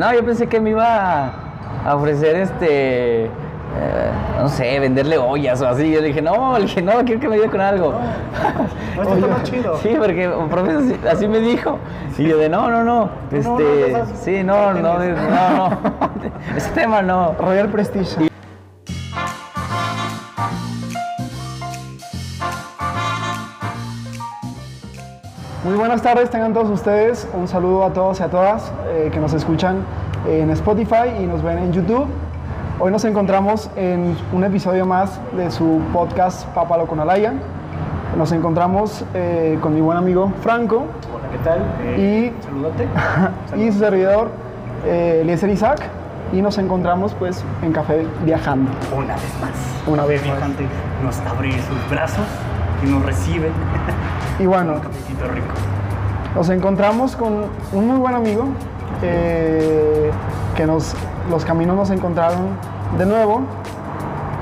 No, yo pensé que me iba a ofrecer este. eh, no sé, venderle ollas o así. Yo le dije, no, le dije, no, quiero que me ayude con algo. No, esto está más chido. Sí, porque profe así, me dijo. Y yo de, no, no, no. Este, no, no, sí, no, no, no, no. Ese tema no. Royal Prestige. Buenas tardes, tengan todos ustedes. Un saludo a todos y a todas eh, que nos escuchan en Spotify y nos ven en YouTube. Hoy nos encontramos en un episodio más de su podcast Papalo con Alaya. Nos encontramos eh, con mi buen amigo Franco Hola, ¿qué tal? Eh, Saludate. y su servidor eh, Eliezer Isaac. Y nos encontramos pues en Café Viajando. Una vez más. Una vez más. viajante nos abre sus brazos y nos recibe. Y bueno, Un cafecito rico. Nos encontramos con un muy buen amigo eh, que nos, los caminos nos encontraron de nuevo.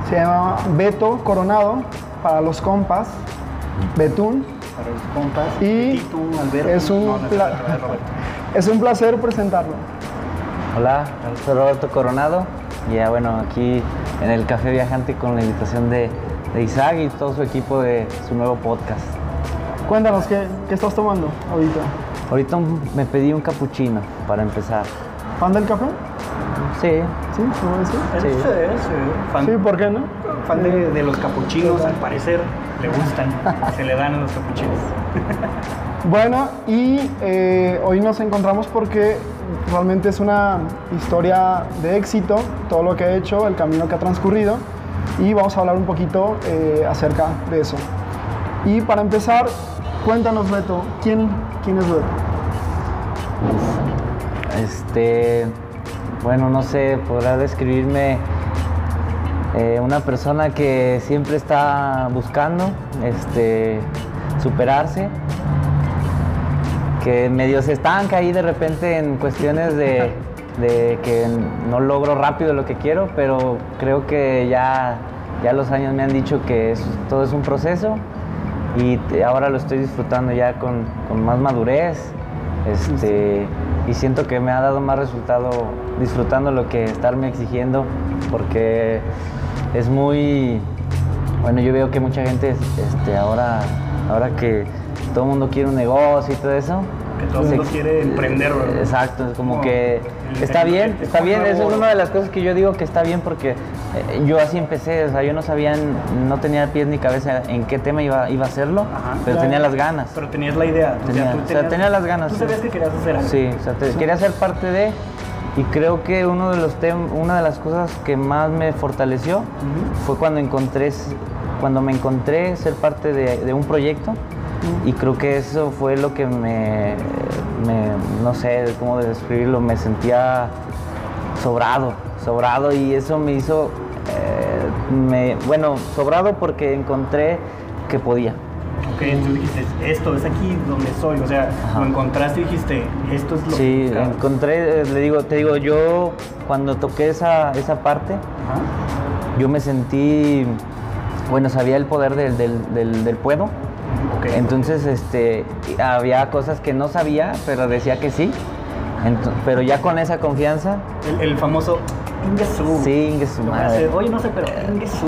Se llama Beto Coronado para los compas, Betún. Para los compas. Y Betito, Alberto. es un No, no es un placer presentarlo. Hola, soy Roberto Coronado. Y ya, bueno, aquí en el Café Viajante con la invitación de, de Isaac y todo su equipo de su nuevo podcast. Cuéntanos, ¿qué, qué estás tomando ahorita? Ahorita me pedí un capuchino para empezar. ¿Fan del café? Sí, ¿Sí? ¿Se puede decir? Él Sí. es, es, eh, fan, Sí, ¿por qué no? fan de, de los capuchinos, al parecer. Le gustan. se le dan a los capuchinos. Bueno, y eh, hoy nos encontramos porque realmente es una historia de éxito, todo lo que ha hecho, el camino que ha transcurrido, y vamos a hablar un poquito eh, acerca de eso. Y para empezar, cuéntanos, Beto, ¿quién, quién es Beto? Este, bueno, no sé, podrá describirme eh, una persona que siempre está buscando este, superarse, que medio se estanca ahí de repente en cuestiones de, de que no logro rápido lo que quiero, pero creo que ya, ya los años me han dicho que todo es un proceso y te- ahora lo estoy disfrutando ya con, con más madurez este, y siento que me ha dado más resultado disfrutando lo que estarme exigiendo porque es muy bueno yo veo que mucha gente este, ahora ahora que todo el mundo quiere un negocio y todo eso Que todo el mundo quiere emprender, ¿verdad? exacto es como que el- está el- bien el- está bien eso es una de las cosas que yo digo que está bien porque yo así empecé o sea yo no sabía no tenía pies ni cabeza en qué tema iba, iba a hacerlo Ajá. pero tenía las ganas Pero tenías la idea. o sea, Tenía- o sea, tenía las ganas, Tú sí. sabías que querías hacer algo. Sí, o sea, te- quería ser parte de y creo que uno de los tem- una de las cosas que más me fortaleció fue cuando encontré cuando me encontré ser parte de, de un proyecto y creo que eso fue lo que me, me- no sé cómo describirlo, me sentía sobrado, sobrado y eso me hizo, me, bueno, sobrado porque encontré que podía. Ok, entonces dijiste, esto es aquí donde soy. O sea, Ajá. lo encontraste y dijiste, esto es lo que Sí, encontré, eh, le digo, te digo, yo cuando toqué esa, esa parte, Ajá. yo me sentí, bueno, sabía el poder del, del, del- del puedo. Ok. Entonces, este, había cosas que no sabía, pero decía que sí. Pero ya con esa confianza, el, el famoso Ingesu. sí, ingue su Lo voy a madre. Oye, no sé, pero Ingesu.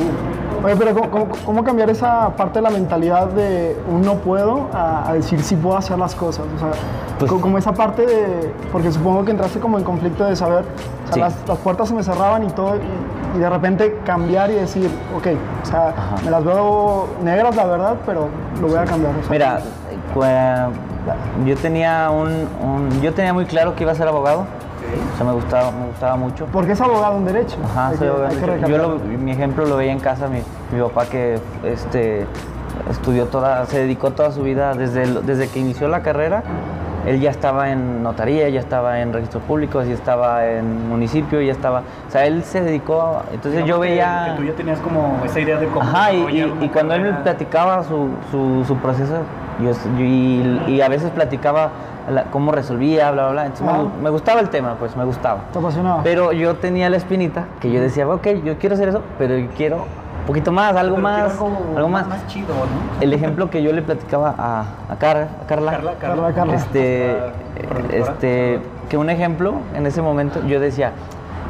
Oye, pero ¿cómo, cómo- cómo cambiar esa parte de la mentalidad de un no puedo a, a decir sí puedo hacer las cosas? O sea, Pues- co- como esa parte de... Porque supongo que entraste como en conflicto de saber, o sea, Sí. las, las puertas se me cerraban y todo, y, y de repente cambiar y decir, ok, o sea, Ajá. me las veo negras, la verdad, pero lo voy a cambiar. o sea, Mira, cua- yo tenía un, un- yo tenía muy claro que iba a ser abogado. O sea, me gustaba, me gustaba mucho. Porque es abogado en Derecho. Ajá, Hay soy que- abogado. Yo lo- mi ejemplo lo veía en casa, mi, mi papá que este, estudió toda, se dedicó toda su vida, desde, el- desde que inició la carrera, él ya estaba en notaría, ya estaba en registros públicos, ya estaba en municipio, ya estaba, o sea, él se dedicó, a- entonces yo Digamos veía... Que tú ya tenías como esa idea de cómo. Ajá, y, cuando él me platicaba su, su, su proceso, yo, yo- y, y a veces platicaba la- cómo resolvía, bla, bla, bla. Entonces me, Ajá. gu- me gustaba el tema, pues me gustaba. Te apasionaba. Pero yo tenía la espinita que yo decía, ok, yo quiero hacer eso, pero yo quiero un poquito más, algo Pero más, algo algo más. Más chido, ¿no? El ejemplo que yo le platicaba a, a, Car- a Carla, Carla, Carla, Carla. este, este, que un ejemplo, en ese momento, yo decía,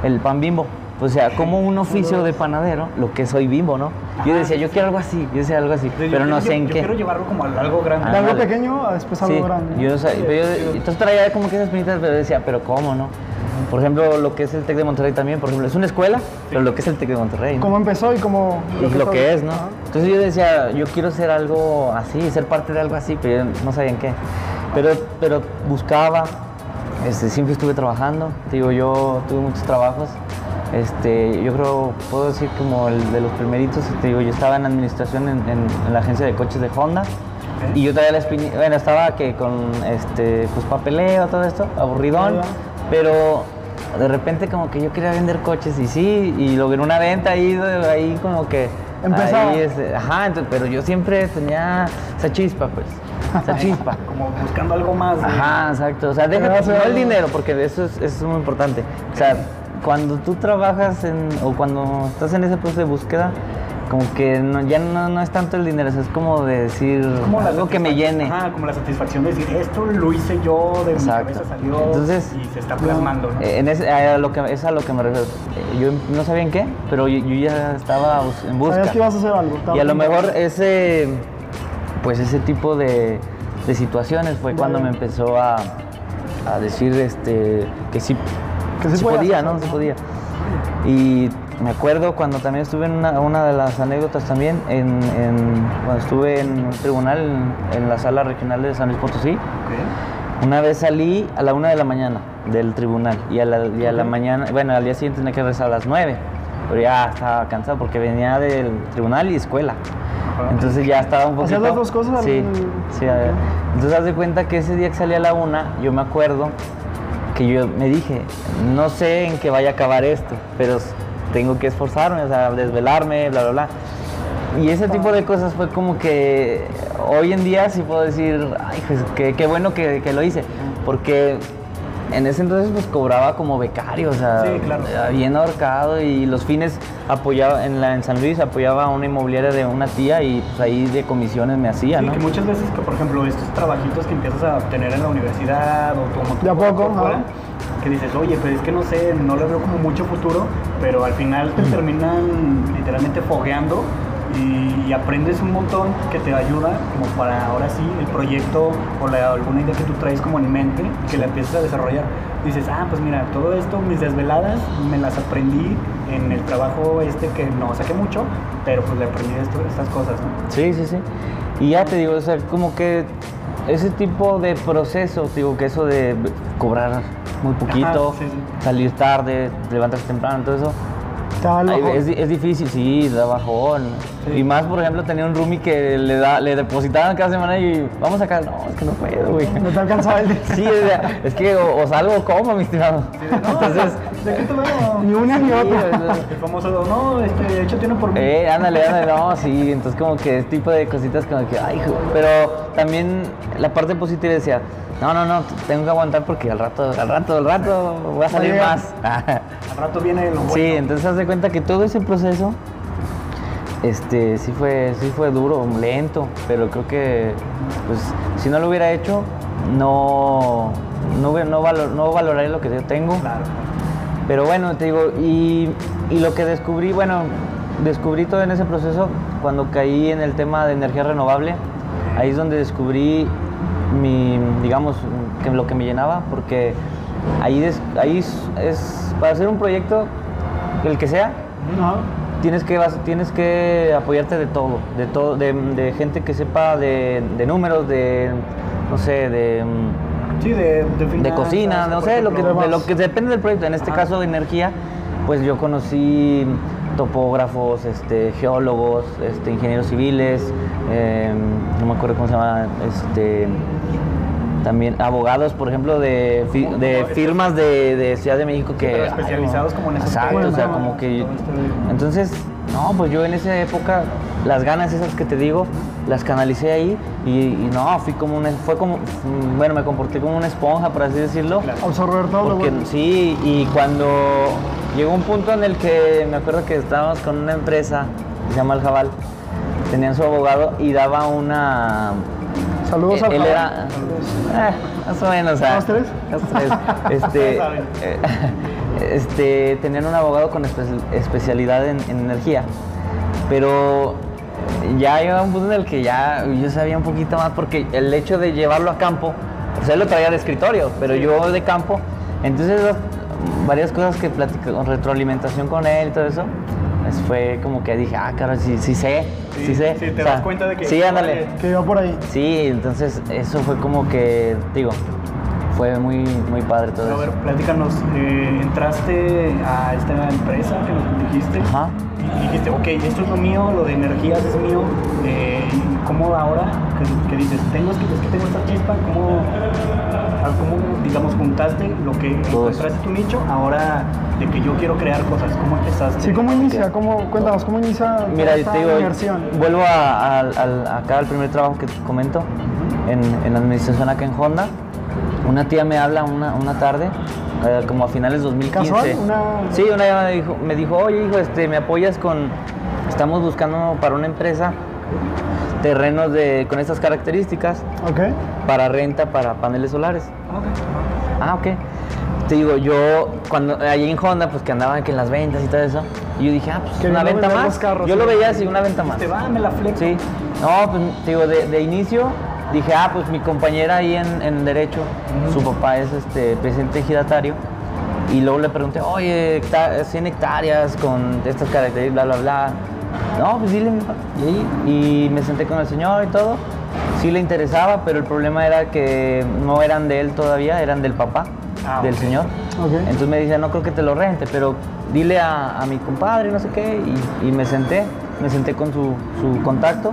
el pan bimbo. O sea, como un oficio de panadero, lo que soy bimbo, ¿no? Yo decía, yo quiero algo así, yo decía algo así, Yo pero no sé en yo qué. quiero llevarlo como a algo grande. De algo pequeño a después algo Sí, grande. yo, yo- entonces traía como que esas pinitas, pero decía, pero ¿cómo, no? Por ejemplo, lo que es el TEC de Monterrey también, por ejemplo, es una escuela, pero lo que es el TEC de Monterrey, ¿no? ¿Cómo empezó y cómo... y lo que es, ¿no? Ajá. Entonces yo decía, yo quiero ser algo así, ser parte de algo así, pero yo no sabía en qué. Pero, pero buscaba, este, siempre estuve trabajando, digo, yo tuve muchos trabajos. Este, yo creo, puedo decir como el de los primeritos, te digo, yo estaba en administración en, en- en la agencia de coches de Honda y yo traía la espinilla, bueno, estaba que con este, pues papeleo, todo esto, aburridón, pero de repente como que yo quería vender coches y sí, y logré una venta ahí, ahí como que... Empezaba. ahí es- ajá, entonces, pero yo siempre tenía esa chispa, pues, esa chispa. Como buscando algo más. Ajá, exacto. O sea, sea, no el dinero, porque eso es, eso es muy importante. O sea, cuando tú trabajas en, o cuando estás en ese proceso de búsqueda, como que no- ya no, no es tanto el dinero, es como de decir como algo que me llene. Ajá, como la satisfacción de decir, esto lo hice yo, de mi Exacto. cabeza salió Entonces, y se está plasmando, ¿no? Eh, En ese, a lo que, es a lo que me refiero. Eh, Yo no sabía en qué, pero yo, yo ya estaba en busca. Sabías que ibas a hacer algo. Y a lo mejor ese, pues ese tipo de, de situaciones fue cuando me empezó a, a decir este, que sí, Que podías podía, hacer, ¿no? ¿no? podía. Y me acuerdo cuando también estuve en una, una de las anécdotas también, en, en- cuando estuve en un tribunal en, en la sala regional de San Luis Potosí, Ok. una vez salí a la una de la mañana del tribunal y a la, y a la mañana, bueno, al día siguiente tenía que regresar a las nueve, pero ya estaba cansado porque venía del tribunal y escuela. Entonces ya estaba un poquito... ¿Hacías las dos cosas Sí, sí. Entonces haz de cuenta que ese día que salí a la una, yo me acuerdo que yo me dije, no sé en qué vaya a acabar esto, pero tengo que esforzarme, o sea, desvelarme, bla, bla, bla. Y ese tipo de cosas fue como que hoy en día sí puedo decir, ay, pues qué, qué bueno que, que lo hice, porque en ese entonces pues cobraba como becario, o sea, Sí, claro. bien ahorcado y los fines apoyaba, en, la, en San Luis apoyaba a una inmobiliaria de una tía y pues ahí de comisiones me hacía, Sí, ¿no? que muchas veces, que por ejemplo, estos trabajitos que empiezas a obtener en la universidad o como De a poco, fuera, que dices, oye, pues es que no sé, no le veo como mucho futuro, pero al final te terminan literalmente fogueando y, y aprendes un montón que te ayuda como para ahora sí el proyecto o la- alguna idea que tú traes como en mente que la empiezas a desarrollar. Dices, ah, pues mira, todo esto, mis desveladas, me las aprendí en el trabajo este que no saqué mucho, pero pues le aprendí esto, estas cosas, ¿no? Sí, sí, sí. Y ya te digo, o sea, como que ese tipo de proceso, te digo que eso de cobrar muy poquito, Ajá, sí, sí. salir tarde, levantarse temprano, todo eso, ay, es, di- es difícil, sí, da bajón. Sí. Y más, por ejemplo, tenía un roomie que le, da, le depositaban cada semana y vamos acá, no, es que no puedo, güey. No te alcanzaba el día. Sí, es que o, o salgo o como, mi estimado. Entonces, ¿De qué te veo? Ni una ni otra. El famoso, no, este, de hecho tiene por mí. Eh, ándale, ándale, no, sí, entonces como que ese tipo de cositas como que, ay, hijo, pero también la parte positiva decía, no, no, no, tengo que aguantar porque al rato, al rato, al rato voy a salir Oye. más. Al rato viene lo bueno. sí, entonces haz de cuenta que todo ese proceso, este, sí fue, sí fue duro, lento, pero creo que, pues, si no lo hubiera hecho, no, no, no, valor, no valoraría lo que yo tengo. Claro. Pero bueno, te digo, y, y lo que descubrí, bueno, descubrí todo en ese proceso cuando caí en el tema de energía renovable. Ahí es donde descubrí mi, digamos, que lo que me llenaba, porque ahí, des- ahí es, es- para hacer un proyecto, el que sea, tienes que, tienes que apoyarte de todo, de todo, de, de gente que sepa de, de números, de, no sé, de... Sí, de, de, cocina, no sé, lo que, de lo que depende del proyecto. En este Ajá. caso de energía, pues yo conocí topógrafos, este, geólogos, este, ingenieros civiles, eh, no me acuerdo cómo se llama, este, también abogados, por ejemplo, de, fi- firmas de, de Ciudad de México que... pero especializados como en esos Exacto, o sea, como que... Este- Entonces, no, pues yo en esa época, las ganas esas que te digo, las canalicé ahí y, y no, fui como una, fue como, bueno, me comporté como una esponja, por así decirlo. Claro. Absorber todo lo Porque bueno. sí, y cuando llegó un punto en el que me acuerdo que estábamos con una empresa que se llama El Jabal, tenían su abogado y daba una Saludos él, al él Jabal. era, eh, más o menos, o sea, ¿Los tres? los tres. Este, eh, este, tenían un abogado con espe- especialidad en, en energía, pero ya llegaba un punto en el que ya yo sabía un poquito más porque el hecho de llevarlo a campo, o sea, él lo traía de escritorio, pero yo de campo, entonces varias cosas que platicé con retroalimentación con él y todo eso, pues fue como que dije, ah, claro, sí, sí sé, sí, Sí, sé. sí, te O sea, das cuenta de que, Sí, ándale. Que iba por ahí. Sí, entonces eso fue como que, digo, fue muy, muy padre todo A ver, eso. platícanos, eh, entraste a esta empresa que nos dijiste Ajá. y dijiste, ok, esto es lo mío, lo de energías es mío, eh, ¿y ¿cómo ahora que, que dices, tengo, es que, es que tengo esta chispa, ¿cómo, cómo, digamos, juntaste lo que Todo eso. encontraste tu nicho, ahora de que yo quiero crear cosas, ¿cómo empezaste? Sí, ¿cómo inicia? ¿Cómo, cuéntanos, ¿cómo inicia Mira, esta te digo, vuelvo a- al- acá al primer trabajo que te comento, en, en administración acá en Honda. Una tía me habla una, una tarde, eh, como a finales de 2015. ¿Casual? Una- Sí, una me dijo, me dijo, oye hijo, este, me apoyas con, estamos buscando para una empresa terrenos de, con estas características para renta para paneles solares. Ok. Ah, ok. Te digo, yo cuando allí en Honda, pues que andaban que en las ventas y todo eso, y yo dije, ah, pues una venta más. carros, yo lo sí. veía así, una venta más. Te va, me la flex. Sí. No, pues te digo, de, de inicio dije, ah, pues mi compañera ahí en, en Derecho, su papá es este presidente ejidatario, y luego le pregunté, oye, hecta- 100 hectáreas con estas características, bla, bla, bla. No, pues dile, mi papá. Y, y me senté con el señor y todo. Sí le interesaba, pero el problema era que no eran de él todavía, eran del papá, Ah, del señor. Entonces me dice, no creo que te lo rente, pero dile a, a mi compadre, no sé qué, y, y me senté, me senté con su, su contacto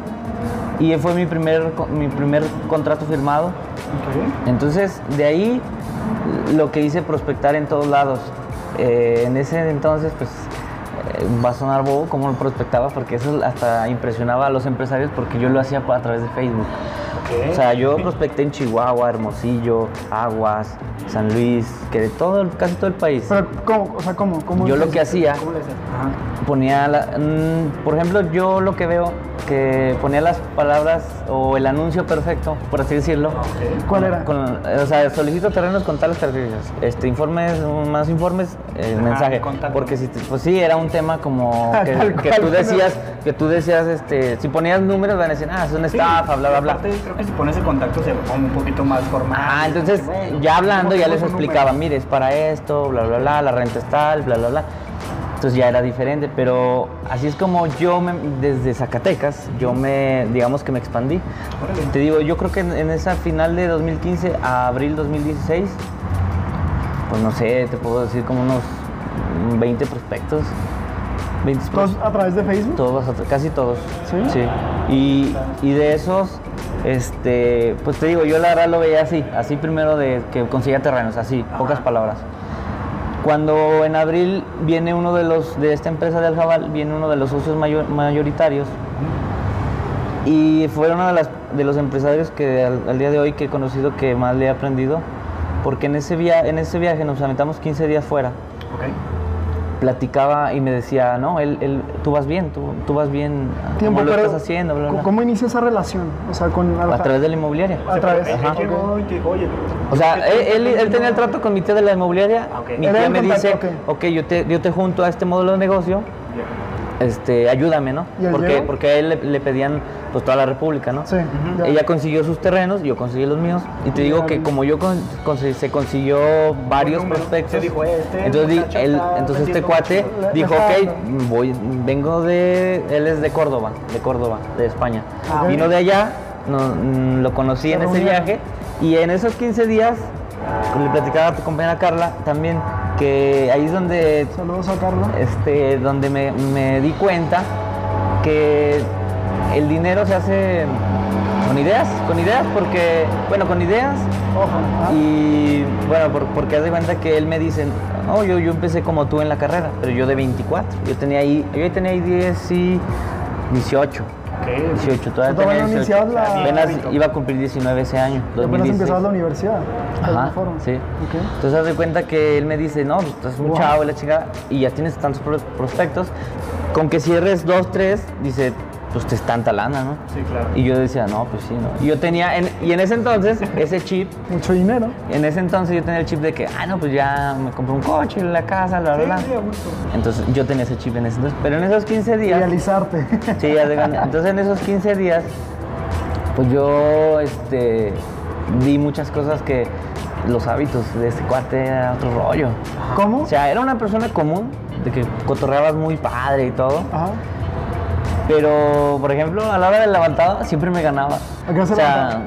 y fue mi primer, mi primer contrato firmado. Entonces, de ahí lo que hice prospectar en todos lados. Eh, en ese entonces, pues, va a sonar bobo cómo lo prospectaba, porque eso hasta impresionaba a los empresarios porque yo lo hacía a través de Facebook. Ok. O sea, yo prospecté en Chihuahua, Hermosillo, Aguas, San Luis, que de todo, casi todo el país. Pero, ¿cómo? O sea, ¿cómo? ¿Cómo Yo lo que hacía, ¿Cómo le haces? Ajá. Ponía, la- mm, por ejemplo, yo lo que veo, que ponía las palabras o el anuncio perfecto, por así decirlo. Ok. ¿Cuál era? Con- o sea, solicito terrenos con tales características. Este, informes, más informes, eh, Ajá, mensaje. Porque si, pues sí, era un tema como que, Tal que cual. tú decías, que tú decías, este, si ponías números van a decir, ah, es una Sí, estafa, bla, bla, bla. aparte, creo que si pones el contacto se pone un poquito más formal. Ah, entonces ya hablando ya ¿cómo les explicaba, mire, es para esto, bla, bla, bla, la renta es tal, bla, bla, bla. Entonces ya era diferente, pero así es como yo me- desde Zacatecas, yo me, digamos que me expandí. Órale. Te digo, yo creo que en, en esa final de 2015 a abril 2016, pues no sé, te puedo decir como unos 20 prospectos. 20 ¿Todos a través de Facebook? todos, casi todos. ¿Sí? Y, y de esos, este, pues te digo, yo la verdad lo veía así, así primero de que conseguía terrenos, así, pocas palabras. Cuando en abril viene uno de los, de esta empresa de Aljabal, viene uno de los socios mayor- mayoritarios y fue uno de, las, de los empresarios que al, día de hoy que he conocido que más le he aprendido, porque en ese, via en ese viaje nos aventamos 15 días fuera Ok. Platicaba y me decía, no, él, él, tú vas bien, tú, tú vas bien, Tiempo, ¿cómo lo pero estás haciendo? Bla, bla. ¿Cómo inicia esa relación? O sea, con... A través de la inmobiliaria. A través. Él, Ajá. él llegó y te dijo, oye. O sea, él, él, tenía el trato con mi tía de la inmobiliaria. Ah, ok. Mi tía me dice, contacto, ok, yo, te, yo te junto a este modelo de negocio, este, ayúdame, ¿no? ¿Y él Porque, porque a él le, le pedían pues toda la república, ¿no? Sí. Ella consiguió sus terrenos, yo conseguí los míos. Y te digo que como yo con- consi- se consiguió varios número. prospectos. Dijo, este entonces, él- entonces este cuate. Le- dijo, ok, voy, vengo de, él es de Córdoba, de Córdoba, de España. Ah, Vino de allá, no- mm, lo conocí Se en ese viaje. Y en esos 15 días, le platicaba a tu compañera Carla también, que ahí es donde Saludos a Carla. este, donde me, me di cuenta que el dinero se hace con ideas, con ideas, porque, bueno, con ideas Ojo. ah. y, bueno, por- porque haz de cuenta que él me dice, oh, yo, yo empecé como tú en la carrera, pero yo de 24, yo tenía ahí, yo tenía ahí 10 y 18. Ok. 18, todavía tenía no 18. iniciabas la- Apenas iba a cumplir 19 ese año, Y apenas 2016. empezabas la universidad. de alguna Ajá, forma. sí. Ok. Entonces haz de cuenta que él me dice, no, pues estás un Wow. chavo y la chingada, y ya tienes tantos pro- prospectos, con que cierres dos, tres, dice, pues te es tanta lana, ¿no? Sí, claro. Y yo decía, no, pues sí, ¿no? Y yo tenía, en- y en ese entonces, ese chip, Mucho dinero. en ese entonces yo tenía el chip de que, ah, no, pues ya me compré un coche, la casa, bla, bla, Sí, bla. sí, a gusto. Entonces yo tenía ese chip en ese entonces, pero en esos 15 días... Realizarte. Sí, ya de. Entonces en esos 15 días, pues yo este, vi muchas cosas que los hábitos de este cuate era otro rollo. ¿Cómo? O sea, era una persona común, de que cotorreabas muy padre y todo, Ajá. Pero por ejemplo, a la hora de levantada siempre me ganaba. ¿A qué hora se o sea, levantaba?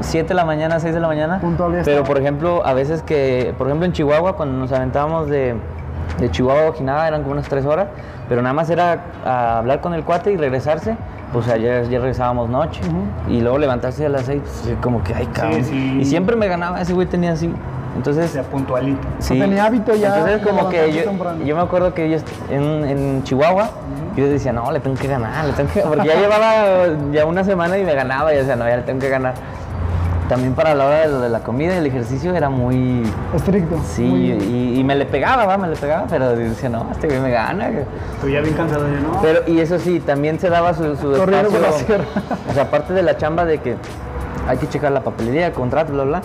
7 de la mañana, 6 de la mañana. Puntual ya pero por ejemplo, a veces que, por ejemplo en Chihuahua, cuando nos aventábamos de, de Chihuahua a Ojinaga, eran como unas 3 horas, pero nada más era a hablar con el cuate y regresarse. Pues allá ya regresábamos noche y luego levantarse a las 6, pues, como que, ay, cabrón. sí. Y siempre me ganaba, ese güey tenía así. Entonces, sea, puntualito. Sí. tenía hábito ya Entonces, como que yo, yo me acuerdo que yo en, en Chihuahua, yo decía, no, le tengo que ganar, le tengo que Porque ya llevaba ya una semana y me ganaba, y decía, no, ya le tengo que ganar. También para la hora de, lo de la comida y el ejercicio era muy. Estricto. Sí, Muy- y, y me le pegaba, va, me le pegaba, pero decía, no, este güey me gana. Tú ya bien cansado de no. Pero, y eso sí, también se daba su, su Corriendo por la espacio. sierra. O sea, aparte de la chamba de que hay que checar la papelería, el contrato, bla, bla.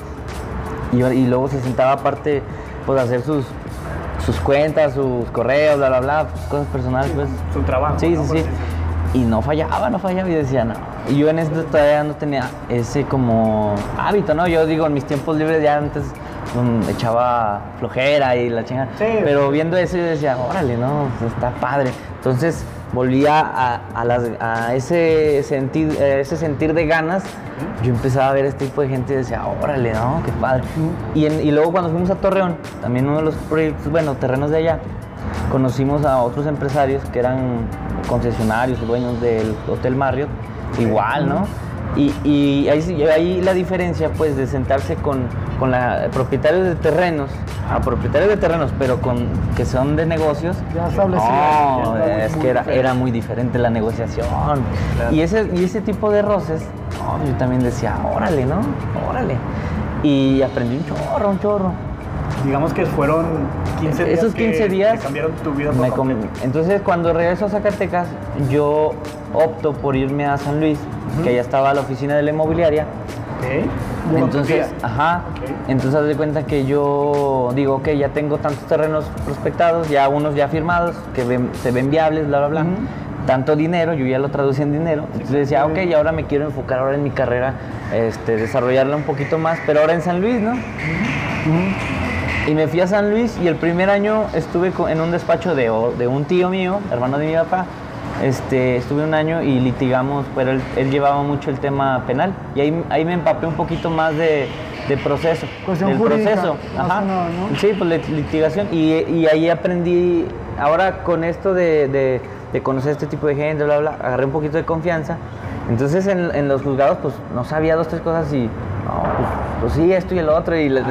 Y, y luego se sentaba aparte, pues, a hacer sus, sus cuentas, sus correos, bla, bla, bla, pues, cosas personales, pues. Su trabajo. Sí, ¿no? sí, sí. Y no fallaba, no fallaba y decía, no. Y yo en esto todavía no tenía ese como hábito, ¿no? Yo digo, en mis tiempos libres ya antes mm, echaba flojera y la chingada. Sí. Pero viendo eso yo decía, órale, no, pues, está padre. Entonces volvía a, a las- a ese, sentir, ese sentir de ganas. Yo empezaba a ver este tipo de gente y decía, órale, no, qué padre. Y, en- y luego cuando fuimos a Torreón, también uno de los proyectos, bueno, terrenos de allá, conocimos a otros empresarios que eran concesionarios, dueños del Hotel Marriott, igual, ¿no? Y, y ahí, la diferencia, pues, de sentarse con, con la, propietarios de terrenos, a propietarios de terrenos, pero con que son de negocios, Ya establecido. no, Ya es muy que era, era muy diferente la negociación. Claro. Y, ese, y ese tipo de roces, no, yo también decía, órale, ¿no? Órale. Y aprendí un chorro, un chorro. Digamos que fueron 15 días. Esos 15 que- días que cambiaron tu vida por completo. Entonces, cuando regreso a Zacatecas, yo opto por irme a San Luis, que allá estaba la oficina de la inmobiliaria. Ok. Entonces, ajá. Ok. Entonces, haz de cuenta que yo digo, ok, ya tengo tantos terrenos prospectados, ya unos ya firmados, que ven- se ven viables, bla, bla, bla. Tanto dinero, yo ya lo traducí en dinero. Entonces decía, ok, y ahora me quiero enfocar ahora en mi carrera, este, desarrollarla un poquito más, pero ahora en San Luis, ¿no? Y me fui a San Luis y el primer año estuve en un despacho de un tío mío, hermano de mi papá. Este, estuve un año y litigamos, pero él, él llevaba mucho el tema penal. Y ahí, ahí me empapé un poquito más de, de proceso. Cuestión del jurídica, proceso. Ajá. que nada, ¿no? Sí, pues lit- litigación. Y, y ahí aprendí, ahora con esto de, de- de conocer este tipo de gente, bla, bla, agarré un poquito de confianza. Entonces en, en los juzgados, pues no sabía dos, tres cosas y, no, pues, pues sí, esto y el otro. Y les,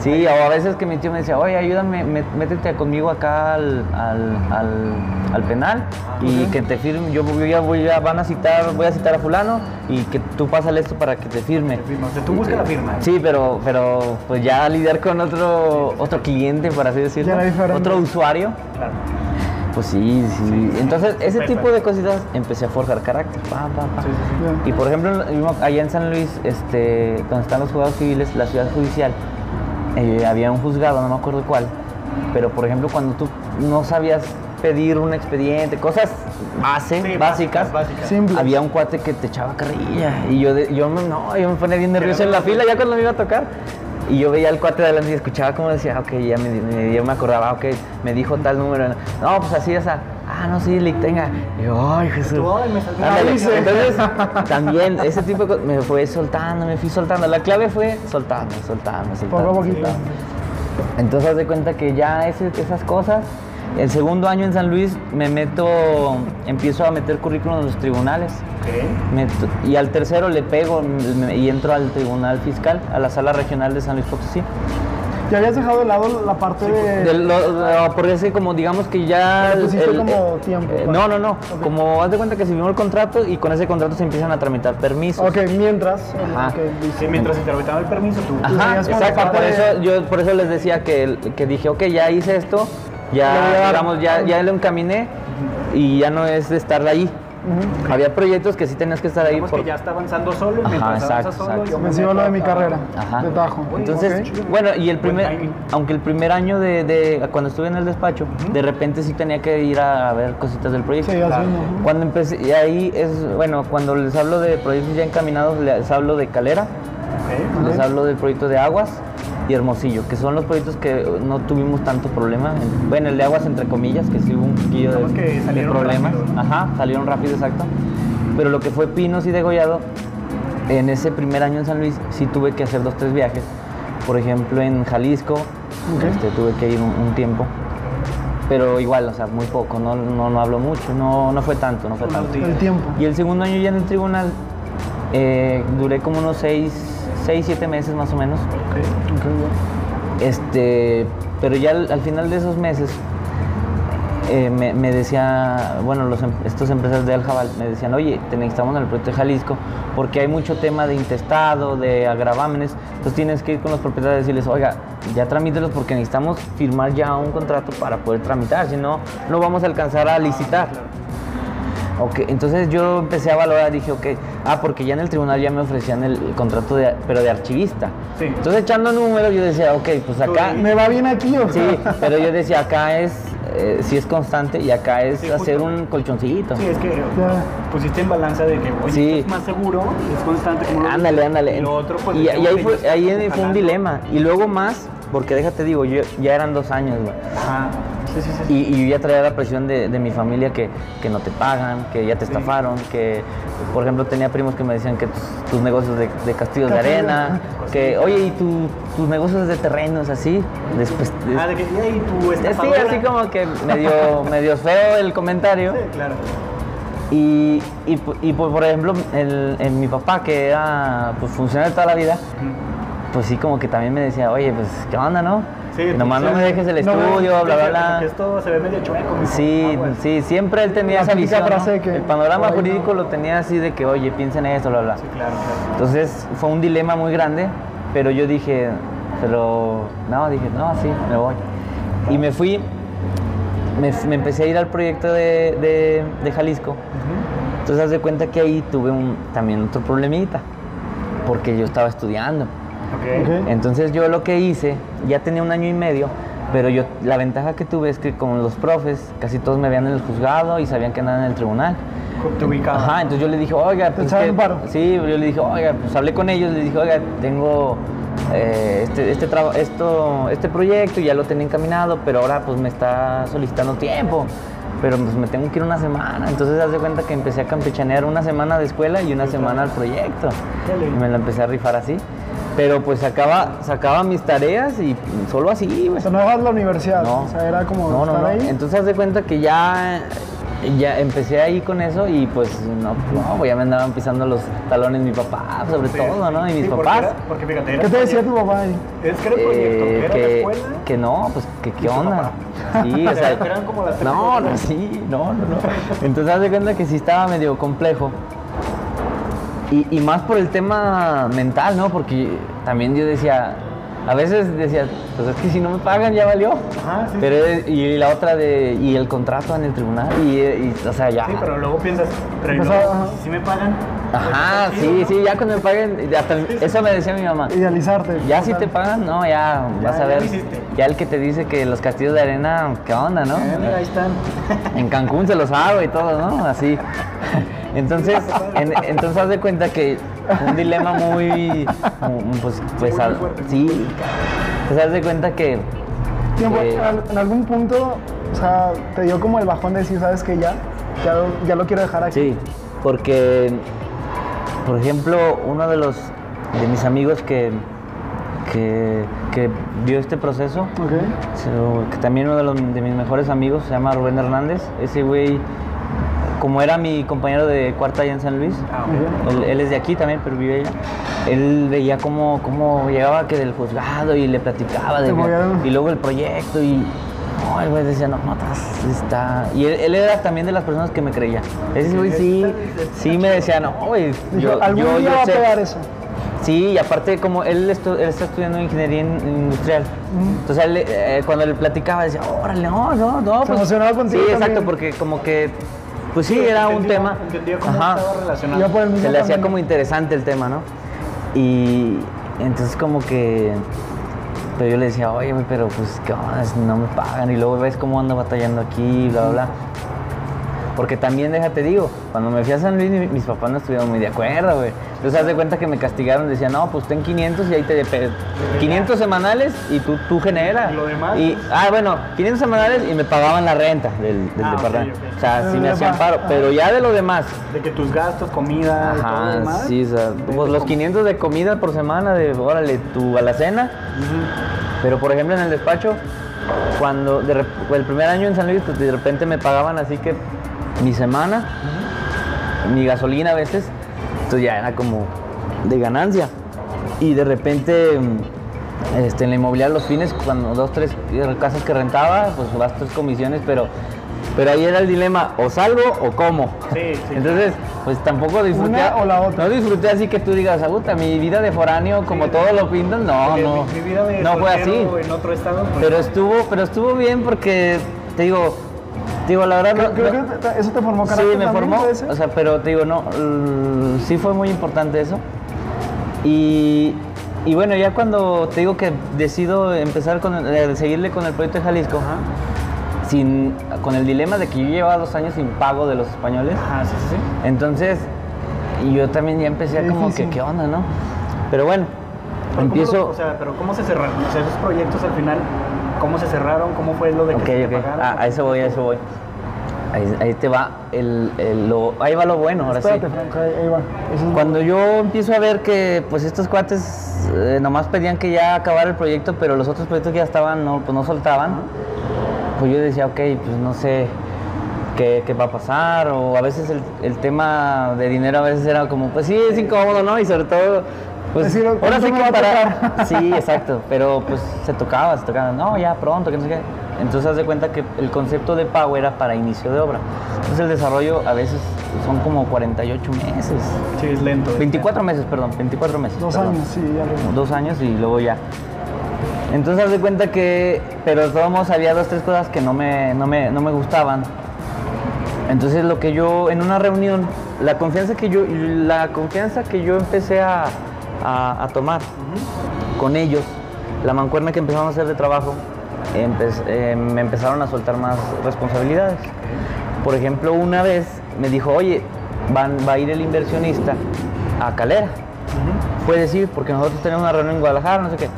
sí, o a veces que mi tío me decía, oye, ayúdame, mé- métete conmigo acá al, al, al- al penal y que te firme. Yo, yo ya voy a, van a citar, voy a citar a fulano y que tú pásale esto para que te firme. O sea, tú buscas la firma. Sí, pero, pero pues ya lidiar con otro, otro cliente, por así decirlo, Ya otro usuario, Claro. Pues sí, sí. Entonces, ese tipo de cositas empecé a forjar carácter. Pa, pa, pa. Sí, sí, sí. Ya. Y por ejemplo, allá en San Luis, este, donde están los juzgados civiles, la ciudad judicial, eh, había un juzgado, no me acuerdo cuál, pero por ejemplo, cuando tú no sabías pedir un expediente, cosas base, Sí, básicas, básicas. Había un cuate que te echaba carrilla y yo, de- yo, me- no, yo me ponía bien nervioso en la fila ya cuando me iba a tocar. Y yo veía al cuate de adelante y escuchaba como decía, ok, ya me, me- ya me acordaba, ok, me dijo tal número. No, pues así, esa. Ah, no, sí, Lick, tenga. Y yo, ay, Jesús. Ay, me. Entonces, también ese tipo de cosas me fue soltando, me fui soltando. La clave fue soltando, soltando, soltando. Poco a poquito. Entonces, haz de cuenta que ya ese- esas cosas. El segundo año en San Luis me meto, empiezo a meter currículum en los tribunales. Ok. Meto- y al tercero le pego me- y entro al tribunal fiscal, a la sala regional de San Luis Potosí. Ya habías dejado de lado la parte de... De lo- lo- porque ese como digamos que ya... Pusiste como tiempo, eh, no, no, no. Como haz de cuenta que se firmó el contrato y con ese contrato se empiezan a tramitar permisos. Ok, mientras... Ajá. ok, listo. Sí, mientras se tramitaba el permiso, tú. Ajá. Ajá, exacto. Por de- eso, yo por eso les decía que, que dije, ok, ya hice esto, ya, digamos, ya, ya lo encaminé y ya no es de estar ahí. Había proyectos que sí tenías que estar ahí. Digamos por- que ya está avanzando solo, y mientras exacto, avanza solo, exacto. yo Me sigo lo de mi carrera, Ajá. de tajo. Entonces, bueno, y el primer, aunque el primer año de, de- cuando estuve en el despacho, de repente sí tenía que ir a ver cositas del proyecto. Sí, Claro. Cuando empecé, y ahí es, bueno, cuando les hablo de proyectos ya encaminados, les hablo de Calera, les hablo del proyecto de Aguas y Hermosillo, que son los proyectos que no tuvimos tanto problema. En- Bueno, el de Aguas, entre comillas, que sí hubo un poquillo de, problemas. rápido, ¿no? Ajá, salieron rápido, exacto. Pero lo que fue Pinos y Degollado, en ese primer año en San Luis, sí tuve que hacer dos, tres viajes. Por ejemplo, en Jalisco, Ok. este, tuve que ir un, un tiempo. Pero igual, o sea, muy poco, no, no, no hablo mucho, no, no fue tanto, no fue tanto. El tiempo. Y el segundo año ya en el tribunal, eh, duré como unos seis, seis, siete meses más o menos. Ok. Ok, bueno. Este, pero ya al, al final de esos meses eh, me, me decía, bueno, los, em- estos empresarios de Aljabal me decían, oye, te necesitamos en el proyecto de Jalisco porque hay mucho tema de intestado, de agravamen, entonces tienes que ir con los propietarios y decirles, oiga, ya tramítelos porque necesitamos firmar ya un contrato para poder tramitar, si no, no vamos a alcanzar a licitar. Ok, entonces yo empecé a valorar, dije, ok, ah, porque ya en el tribunal ya me ofrecían el, el contrato, de, pero de archivista. Sí. Entonces echando números yo decía, ok, pues acá. ¿Me va bien aquí o sí, pero yo decía, acá es, eh, sí es constante y acá es Sí, hacer justo. un colchoncito. Sí, es que pusiste en balanza de que, oye, Sí. es más seguro, es constante. Como lo Ándale, dices, ándale. Y lo otro, pues, y, y ahí fue, ahí fue un dilema. Y luego más, porque déjate digo, yo, ya eran dos años, güey. Ajá. Sí, sí, sí. sí. Y, y yo ya traía la presión de, de mi familia que, que no te pagan, que ya te estafaron, que, por ejemplo, tenía primos que me decían que tus, tus negocios de, de castillos de arena, que, oye, ¿y tu- tus negocios de terrenos así? Después, des- Ah, de que, y tu sí, así como que medio, medio feo el comentario. Sí, claro. Y, y, y, pues, por ejemplo, el, el- mi papá, que era pues, funcionario toda la vida, pues sí, como que también me decía, oye, pues, ¿qué onda, no? Sí, Nomás no me dejes el no estudio, bla, bla, bla. esto se ve medio chueco. Sí, Aguas. sí, siempre él tenía La esa visión. ¿no? frase que El panorama jurídico no. lo tenía así de que, oye, piensa en esto, bla, bla. Sí, claro, claro. Entonces fue un dilema muy grande, pero yo dije, pero no, dije, no, sí, me voy. Y me fui, me, me empecé a ir al proyecto de, de- de Jalisco. Entonces haz de cuenta que ahí tuve un, también otro problemita, porque yo estaba estudiando. Entonces yo lo que hice, ya tenía un año y medio, pero yo la ventaja que tuve es que con los profes, casi todos me veían en el juzgado y sabían que andaba en el tribunal. Te ubicaba. Ajá, entonces yo le dije, oiga, pues que- paro. Sí, yo le dije, oiga, pues hablé con ellos, le dije, oiga, tengo eh, este, este, traba- esto, este proyecto, ya lo tenía encaminado, pero ahora pues me está solicitando tiempo. Pero pues me tengo que ir una semana. Entonces haz de cuenta que empecé a campechanear una semana de escuela y una semana al proyecto. Dale. Y me la empecé a rifar así. Pero pues sacaba, sacaba mis tareas y solo así, güey. O sea, no dejabas la universidad. No. O sea, era como No, estar no. ahí. Entonces haz de cuenta que ya, ya empecé ahí con eso y pues no, no, pues, ya me andaban pisando los talones mi papá, sobre Sí. todo, ¿no? Y mis Sí, porque papás. era- Porque fíjate, era ¿Qué te decía tu papá ahí? Es que era el proyecto, que Eh, era la escuela. que no, pues que qué onda. Sí, o sea, Eran como las tres no, no, sí, no, no, no. Entonces haz de cuenta que sí estaba medio complejo. Y, y más por el tema mental, ¿no? Porque también yo decía, a veces decía, pues es que si no me pagan ya valió. Ajá, sí, Pero y la otra de, y el contrato en el tribunal, y, y, o sea, ya. Sí, pero luego piensas, pero ¿y Pues, si me pagan. Ajá, pues, sí, ¿no? sí, ya cuando me paguen, hasta eso me decía mi mamá. Idealizarte. Ya si te pagan, no, ya vas a ver. Ya el que te dice que los castillos de arena, ¿qué onda, no? Eh, mira, ahí están. En Cancún se los hago y todo, ¿no? Así. Entonces, en- entonces haz de cuenta que un dilema muy, mu- pues, pues, muy fuerte. sí. Pues haz de cuenta que, en algún punto, o sea, te dio como el bajón de decir, ¿sabes que Ya, ya, lo, ya lo quiero dejar aquí. sí, porque, por ejemplo, uno de los, de mis amigos que, que, que vio este proceso, Ok. So, que también uno de, los, de mis mejores amigos se llama Rubén Hernández. Ese güey, como era mi compañero de cuarta allá en San Luis, Ah, él, él es de aquí también, pero vive allá. Él veía cómo, cómo llegaba que del juzgado y le platicaba de y luego el proyecto y no, el güey decía, no, no, está... Y él, él era también de las personas que me creía. Ese güey sí, sí me decía, no, güey, yo, algún yo, día yo va a sé". pegar eso. Sí, y aparte como él, estu- él está estudiando ingeniería in- industrial. Entonces él, eh, cuando le platicaba decía, órale, no, no, no. Se emocionaba contigo Sí, exacto, también. porque como que Pues sí, era un tema. Ajá. Se le hacía como interesante el tema, ¿no? Y entonces como que... Pero yo le decía, oye, pero pues, ¿qué onda? No me pagan. Y luego ves cómo ando batallando aquí, bla, bla, bla. Porque también, déjate digo, cuando me fui a San Luis, mi- mis papás no estuvieron muy de acuerdo, güey. Entonces, haz de cuenta que me castigaron, decían, no, pues ten 500 y ahí te... pe- 500 semanales y tú, tú generas. ¿Y lo demás? Y, ah, bueno, 500 semanales y me pagaban la renta del, del Ah, departamento. O sea, sí me Pero hacían paro. pa- Pero ya de lo demás, De que tus gastos, comida, y todo lo demás. sí, o sea, pues los 500 de comida por semana, de órale, tu alacena. Pero por ejemplo en el despacho, cuando de el primer año en San Luis, pues de repente me pagaban así que mi semana, mi gasolina a veces, entonces ya era como de ganancia. Y de repente mm, este, en la inmobiliaria los fines, cuando dos, tres casas que rentaba, pues vas tres comisiones, pero, pero ahí era el dilema, o salgo o como. Sí, sí. Entonces, pues tampoco disfruté. Una o la otra. No disfruté así que tú digas, aguta, mi vida de foráneo, como todo lo pintan, no, no. Mi, mi vida de no fue así. en otro estado. pues, Pero estuvo, pero estuvo bien porque, te digo, digo, la verdad Creo, no- creo no- que te- eso te formó Sí, carácter me también, formó. O sea, pero te digo, no, sí fue muy importante eso. Y, y bueno, ya cuando te digo que decido empezar con el- seguirle con el proyecto de Jalisco, sin, con el dilema de que yo llevaba dos años sin pago de los españoles, Ajá, sí, sí, sí. entonces y yo también ya empecé Qué como que. ¿qué onda, no? Pero bueno, Pero ¿cómo empiezo... lo- o sea, pero ¿cómo se cerraron? O sea, esos proyectos al final, ¿cómo se cerraron? ¿Cómo fue lo de que Ok, se pagaron? Ah, a eso voy, a eso voy. Ahí, ahí te va el, el- lo, ahí va lo bueno, ahora sí. Espérate, Franco, ahí, ahí va. Eso es Cuando yo empiezo a ver que pues estos cuates eh, nomás pedían que ya acabara el proyecto, pero los otros proyectos que ya estaban no, pues no soltaban, pues yo decía, ok, pues no sé qué, qué va a pasar, o a veces el, el tema de dinero a veces era como, pues sí, es incómodo, ¿no? Y sobre todo, pues Decir, ahora ¿cuánto sí que para... Sí, exacto, pero pues se tocaba, se tocaba, no, ya pronto, que no sé qué. Entonces haz de cuenta que el concepto de pago era para inicio de obra. Entonces el desarrollo a veces son como 48 meses. Sí, es lento. 24 meses, perdón, 24 meses. Dos perdón. años, sí, ya lo Dos años y luego ya. Entonces haz de cuenta que, pero todos había dos, tres cosas que no me, no me, no me gustaban. Entonces lo que yo, en una reunión, la confianza que yo, la confianza que yo empecé a, a- a tomar con ellos, la mancuerna que empezamos a hacer de trabajo, empe- eh, me empezaron a soltar más responsabilidades. Por ejemplo, una vez me dijo, oye, van, va a ir el inversionista a Calera. Puedes ir porque nosotros tenemos una reunión en Guadalajara, no sé qué.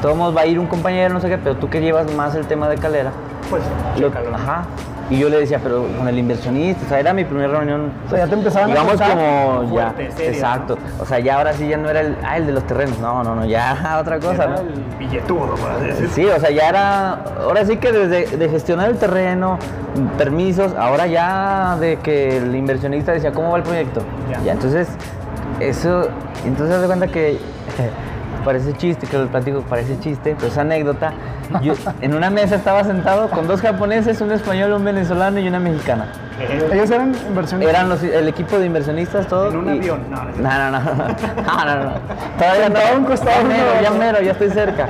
Todos va a ir un compañero, no sé qué, pero tú que llevas más el tema de Calera. Pues, lo- chécalo. ajá. Y yo le decía, pero con el inversionista, o sea, era mi primera reunión. O sea, ya te empezaban digamos como ya, exacto. O sea, ya ahora sí ya no era el, ah, el de los terrenos, no, no, no, ya otra cosa, Era ¿no? el billetudo, decirlo. Sí, o sea, ya era, ahora sí que desde de gestionar el terreno, permisos, ahora ya de que el inversionista decía, ¿cómo va el proyecto? Ya. Ya, entonces, eso, entonces de cuenta que parece chiste, que lo platico, parece chiste, pero es anécdota. Yo en una mesa estaba sentado con dos japoneses, un español, un venezolano y una mexicana. Ellos eran inversionistas. Eran los- el equipo de inversionistas todos. En un y- avión, no, no No, no, no. No, no, no. Todavía no. Un costado Ya mero, ya mero, ya estoy cerca.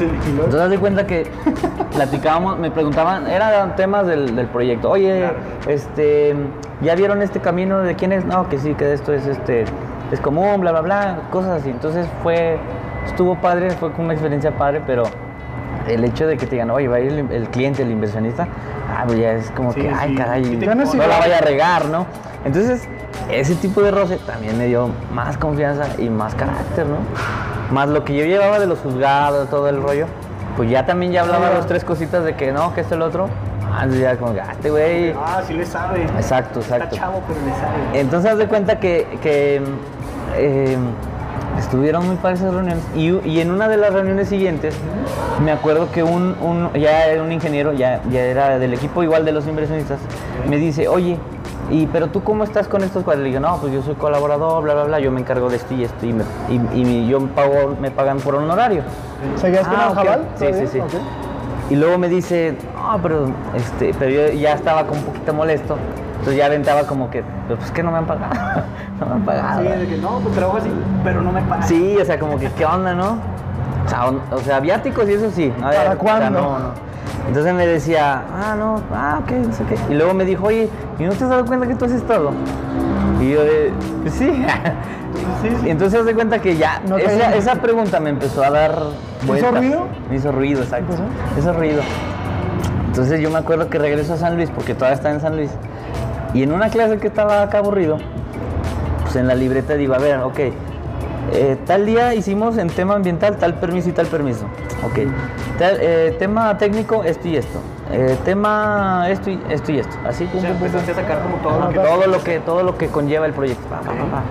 Entonces, de cuenta que platicábamos, me preguntaban, eran temas del, del proyecto. Oye, Claro. este, ¿ya vieron este camino de quién es? No, que sí, que esto es este, es común, bla, bla, bla, cosas así. Entonces fue, estuvo padre, fue una experiencia padre, pero el hecho de que te digan, oye, va a ir el, el cliente, el inversionista, ah, pues ya es como Sí, que, ay, caray, Sí no, la vaya a regar, ¿no? Entonces, ese tipo de roce también me dio más confianza y más carácter, ¿no? Más lo que yo llevaba de los juzgados, todo el rollo, pues ya también ya hablaba dos, tres cositas de que no, que esto, el otro. Ah, entonces ya como que, ah, este güey. Ah, sí le sabe. Exacto, exacto. Está chavo, pero le sabe. Entonces haz de cuenta que, que, eh, estuvieron muy padres esas reuniones y, y en una de las reuniones siguientes me acuerdo que un, un- ya era un ingeniero, ya, ya era del equipo igual de los inversionistas, me dice, oye, y, pero tú cómo estás con estos cuadros? Le digo, no, pues yo soy colaborador, bla, bla, bla, yo me encargo de esto y esto y, me, y, y yo pago, me pagan por honorario. ¿Seguías con Ah. Jabal? Sí, sí, sí. Y luego me dice, no, pero, este, pero yo ya estaba como un poquito molesto. Entonces ya aventaba como que, "Pero, pues que no me han pagado. no me han pagado. Sí, de que no, pues trabajo así, pero no me pagan. Sí, o sea, como que, ¿qué onda, no? O sea, o sea, viáticos y eso sí. ¿no? ¿Para O sea, cuándo? no, no. Entonces me decía, ah, no, ah, ok, no sé qué. Y luego me dijo, oye, ¿y no te has dado cuenta que tú haces todo? Y yo de, pues sí. Y entonces se cuenta que ya, No esa, esa pregunta me empezó a dar hizo vueltas. ruido? Me hizo ruido, exacto. ¿Qué Hizo ruido. Entonces yo me acuerdo que regreso a San Luis, porque todavía estaba en San Luis. Y en una clase que estaba acá aburrido, pues en la libreta digo, a ver, ok, eh, tal día hicimos en tema ambiental tal permiso y tal permiso. Ok. Tal, eh, tema técnico, esto y esto. Eh, tema esto y esto y esto. Así, pum, O sea, a sacar como todo lo que... todo lo que todo lo que conlleva el proyecto. Pa, pa, pa, pa.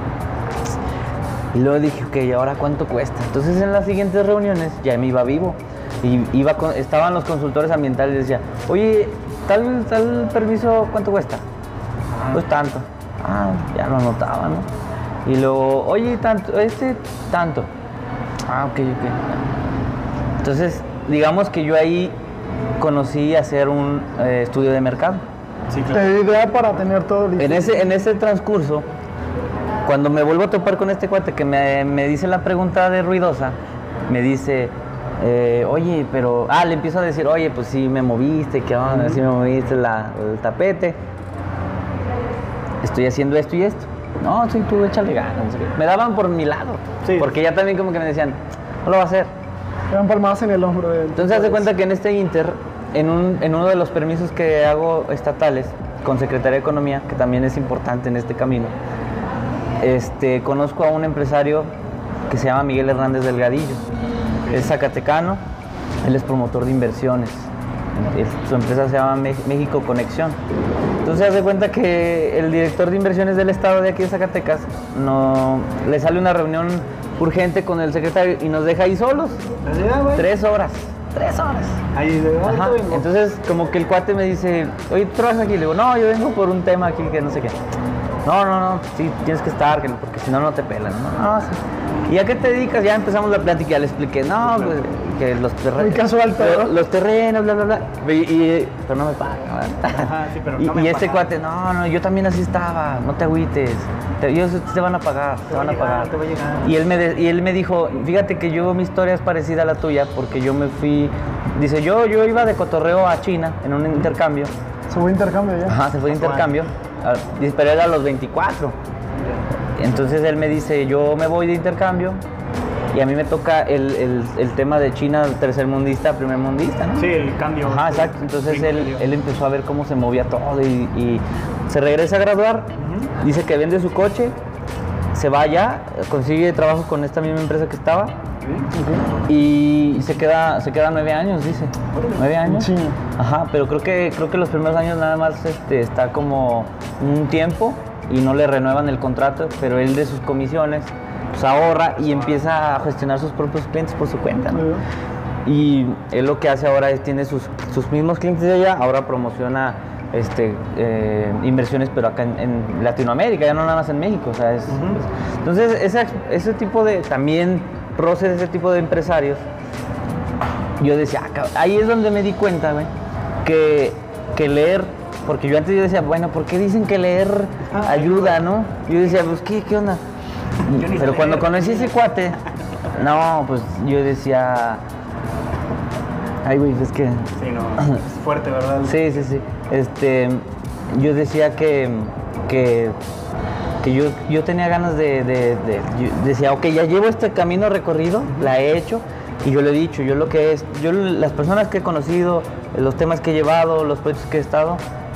Y luego dije, ok, ¿y ahora cuánto cuesta? Entonces en las siguientes reuniones ya me iba vivo. Y iba con- estaban los consultores ambientales y decía, oye, tal, tal permiso, ¿cuánto cuesta? Pues tanto. Ah, ya lo anotaba, ¿no? Y luego, oye, tanto, este, tanto. Ah, ok, ok. Entonces, digamos que yo ahí conocí hacer un eh, estudio de mercado. Sí, Te claro. idea para tener todo listo. En ese, en ese transcurso, cuando me vuelvo a topar con este cuate que me, me dice la pregunta de ruidosa, me dice, eh, oye, pero, ah, le empiezo a decir, oye, pues sí me moviste, ¿qué onda? Sí me moviste la- el tapete. Estoy haciendo esto y esto. No, sí, tú échale ganas. Me daban por mi lado. Sí. Porque ya también como que me decían, no lo va a hacer. Te dan palmadas en el hombro. del- Entonces, haz de cuenta que en este Inter, en, un- en uno de los permisos que hago estatales con Secretaría de Economía, que también es importante en este camino, este, conozco a un empresario que se llama Miguel Hernández Delgadillo. Es zacatecano, él es promotor de inversiones. Su empresa se llama México Conexión. Entonces, haz de cuenta que el director de inversiones del estado de aquí de Zacatecas no, le sale una reunión urgente con el secretario y nos deja ahí solos. Tres horas. Tres horas. Ahí Ajá. vengo. Entonces, como que el cuate me dice, oye, ¿tú trabajas aquí? Le digo, no, yo vengo por un tema aquí que no sé qué. No, no, no, sí, tienes que estar, que- porque si no, no te pelan. No, no, sí. ¿Y a qué te dedicas? Ya empezamos la plática, ya le expliqué, no, pues, que los terrenos. Casual todo. Los, los terrenos, bla, bla, bla. Y, y- pero no me pagan, ¿verdad? Ajá, sí, pero y, no me y este pagan. cuate, no, no, yo también así estaba, no te agüites. Te, ellos te van a pagar, te, va van a llegar, pagar. te va a llegar. Y él, me de- y él me dijo, fíjate que yo, mi historia es parecida a la tuya, porque yo me fui, dice, yo, yo iba de cotorreo a China en un intercambio. Se fue intercambio ya. Ajá, se fue de intercambio, y- pero era a los 24. Entonces él me dice, yo me voy de intercambio y a mí me toca el, el- el tema de China tercermundista, primermundista, ¿no? Sí, el cambio. Ajá, exacto. Entonces él, él empezó a ver cómo se movía todo y, y se regresa a graduar. Dice que vende su coche, se va allá, consigue trabajo con esta misma empresa que estaba y se queda, se queda nueve años, dice. Nueve años. Sí. Ajá, pero creo que, creo que los primeros años nada más este, está como un tiempo y no le renuevan el contrato, pero él de sus comisiones pues ahorra y empieza a gestionar sus propios clientes por su cuenta. ¿no? Y él lo que hace ahora es tiene sus, sus mismos clientes de allá, ahora promociona este, eh, inversiones, pero acá en, en Latinoamérica, ya no nada más en México. o sea, es- entonces, esa- ese tipo de, también roces de ese tipo de empresarios, yo decía, "Ah, ahí es donde me di cuenta, güey, que, que leer, porque yo antes yo decía, bueno, ¿por qué dicen que leer Ah, ayuda, no? Yo decía, pues, ¿qué, qué onda? Pero cuando conocí ese cuate, no, pues yo decía, ay, güey, es que, Sí, no, es fuerte, ¿verdad? sí, sí, sí, este, yo decía que, que, que yo, yo tenía ganas de, de- decía, ok, ya llevo este camino recorrido, la he hecho, y yo le he dicho, yo lo que es, yo las personas que he conocido, los temas que he llevado, los proyectos que he estado,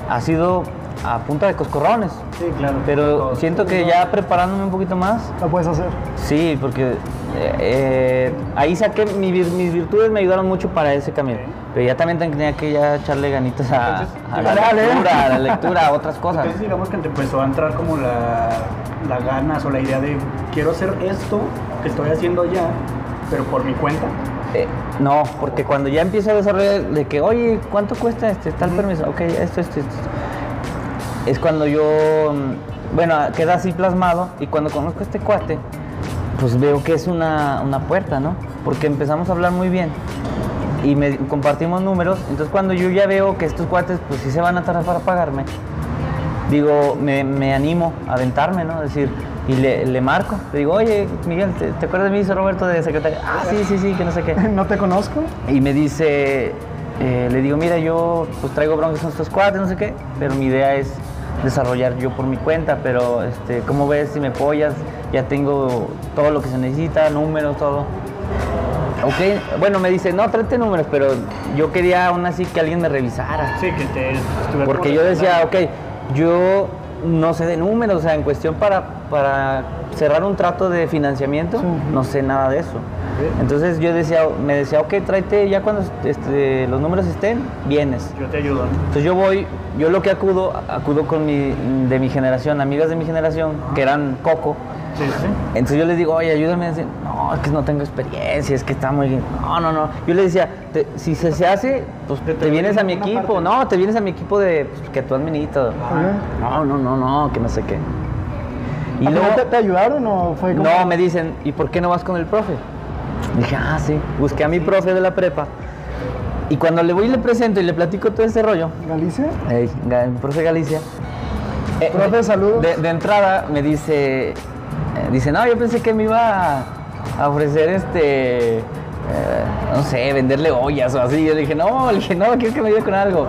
ha sido a punta de coscorrones. Sí, claro. Pero siento que ya preparándome un poquito más, La puedes hacer. Sí, porque eh, ahí saqué mi mis virtudes me ayudaron mucho para ese camino. Pero ya también tenía que ya echarle ganitas a, Entonces, a la lectura, a la lectura, a otras cosas. Entonces digamos que te empezó a entrar como la, la ganas o la idea de quiero hacer esto que estoy haciendo ya, pero por mi cuenta. Eh, no, porque cuando ya empiezo a desarrollar de que, oye, ¿cuánto cuesta este tal permiso? Ok, esto, esto, esto. Es cuando yo, mm, bueno, queda así plasmado y cuando conozco a este cuate, pues veo que es una, una puerta, ¿no? Porque empezamos a hablar muy bien y me compartimos números. Entonces cuando yo ya veo que estos cuates, pues sí se van a tardar para pagarme, digo, me, me animo a aventarme, ¿no? Es decir, y le, le marco, le digo, oye, Miguel, ¿te, te acuerdas de mí? Soy Roberto de secretaria. Ah, sí, sí, sí, que no sé qué. No te conozco. Y me dice, eh, le digo, mira, yo pues traigo broncas con estos cuates, no sé qué, pero mi idea es desarrollar yo por mi cuenta, pero este, ¿cómo ves si me apoyas? Ya tengo todo lo que se necesita, números, todo. Ok, bueno, me dice, no, tráete números, pero yo quería aún así que alguien me revisara. Sí, que te estuviera Porque por yo decía, ok, yo no sé de números, o sea, en cuestión para, para cerrar un trato de financiamiento, Sí. no sé nada de eso. Entonces yo decía, me decía, ok, tráete, ya cuando este, los números estén, vienes. Yo te ayudo. Entonces yo voy, yo lo que acudo, acudo con mi, de mi generación, amigas de mi generación, que eran coco. Sí, sí. Entonces yo les digo, oye, ayúdame. Dicen, no, es que no tengo experiencia, es que está muy... No, no, no. Yo les decía, "Te- si se, se hace, pues Te- vienes a mi equipo. parte. No, te vienes a mi equipo de pues, que tú administras. No, no, no, no, que no sé qué. Y ¿Al final luego, te, te ayudaron o fue como.? no, me dicen, ¿y por qué no vas con el profe? Dije, ah, sí. Busqué a mi profe de la prepa. Y cuando le voy y le presento y le platico todo este rollo, ¿Galicia? El profe Galicia. eh, Profe, saludos. De, de entrada me dice, dice, no, yo pensé que me iba a, a ofrecer este, eh, no sé, venderle ollas o así. Yo le dije, no, le dije, no, quiero que me ayude con algo.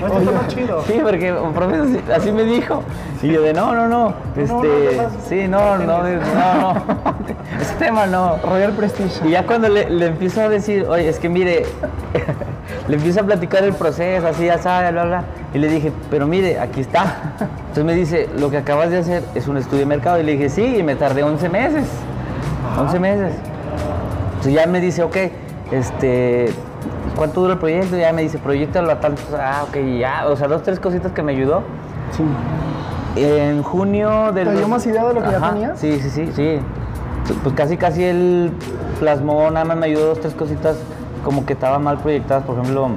No, chido. Sí, porque profe así, me dijo. Y yo de, no, no, no, este, no, sí, no, no, no, no, ese tema no. Royal Prestige. Y ya cuando le, le empiezo a decir, oye, es que mire, le empiezo a platicar el proceso, así, ya sabe, bla, bla. Y le dije, pero mire, aquí está. Entonces me dice, lo que acabas de hacer es un estudio de mercado. Y le dije, sí, y me tardé 11 meses. 11 meses. Entonces ya me dice, ok, este, ¿cuánto dura el proyecto? Ya me dice, proyectalo a tanto. Ah, ok, ya. O sea, dos, tres cositas que me ayudó. Sí. En junio del... ¿Te dio más idea de lo que ya Ajá, tenías? Sí, sí, sí, sí. Pues casi, casi él plasmó, nada más me ayudó dos, tres cositas como que estaban mal proyectadas, por ejemplo,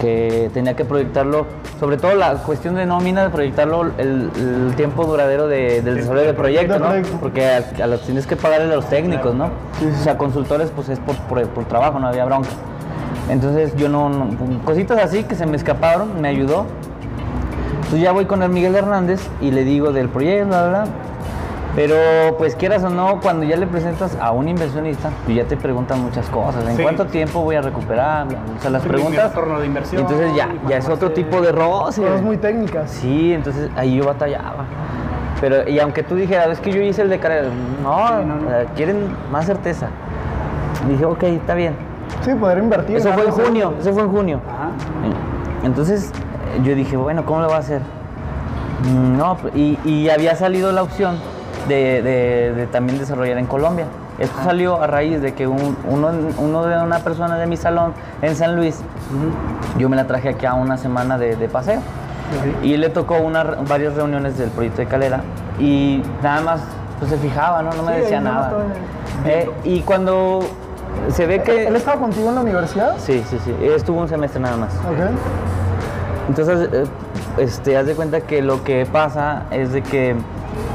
que tenía que proyectarlo, sobre todo la cuestión de nómina, de proyectarlo el, el tiempo duradero de- del desarrollo del proyecto, ¿no? Porque a, a los tienes que pagarle a los técnicos, ¿no? O sea, consultores, pues es por, por- por trabajo, no había bronca. Entonces yo no, no- cositas así que se me escaparon, me ayudó. Entonces ya voy con el Miguel Hernández y le digo del proyecto, bla, bla, bla. Pero pues quieras o no, cuando ya le presentas a un inversionista, pues ya te preguntan muchas cosas. ¿En Sí. cuánto tiempo voy a recuperar? O sea, las Sí, preguntas. de inversión, Entonces ya, ya es otro tipo de roce. Cosas muy técnicas. Sí, entonces ahí yo batallaba. Pero, y aunque tú dijeras, es que yo hice el de carrera, no, Sí, no, no. eh, quieren más certeza. Dije, ok, está bien. Sí, poder invertir. Eso fue en junio, eso fue en junio. Ajá. Entonces yo dije, bueno, ¿cómo lo va a hacer? Mm, No, y, y había salido la opción de, de- de también desarrollar en Colombia. Esto salió a raíz de que un- uno, uno de una persona de mi salón en San Luis, yo me la traje aquí a una semana de, de paseo. Y le tocó una, varias reuniones del proyecto de Calera y nada más pues, se fijaba, ¿no? No me Sí, decía nada Eh, y cuando se ve que... ¿Él estaba contigo en la universidad? Sí, sí, sí. Estuvo un semestre nada más. Entonces, eh, este, haz de cuenta que lo que pasa es de que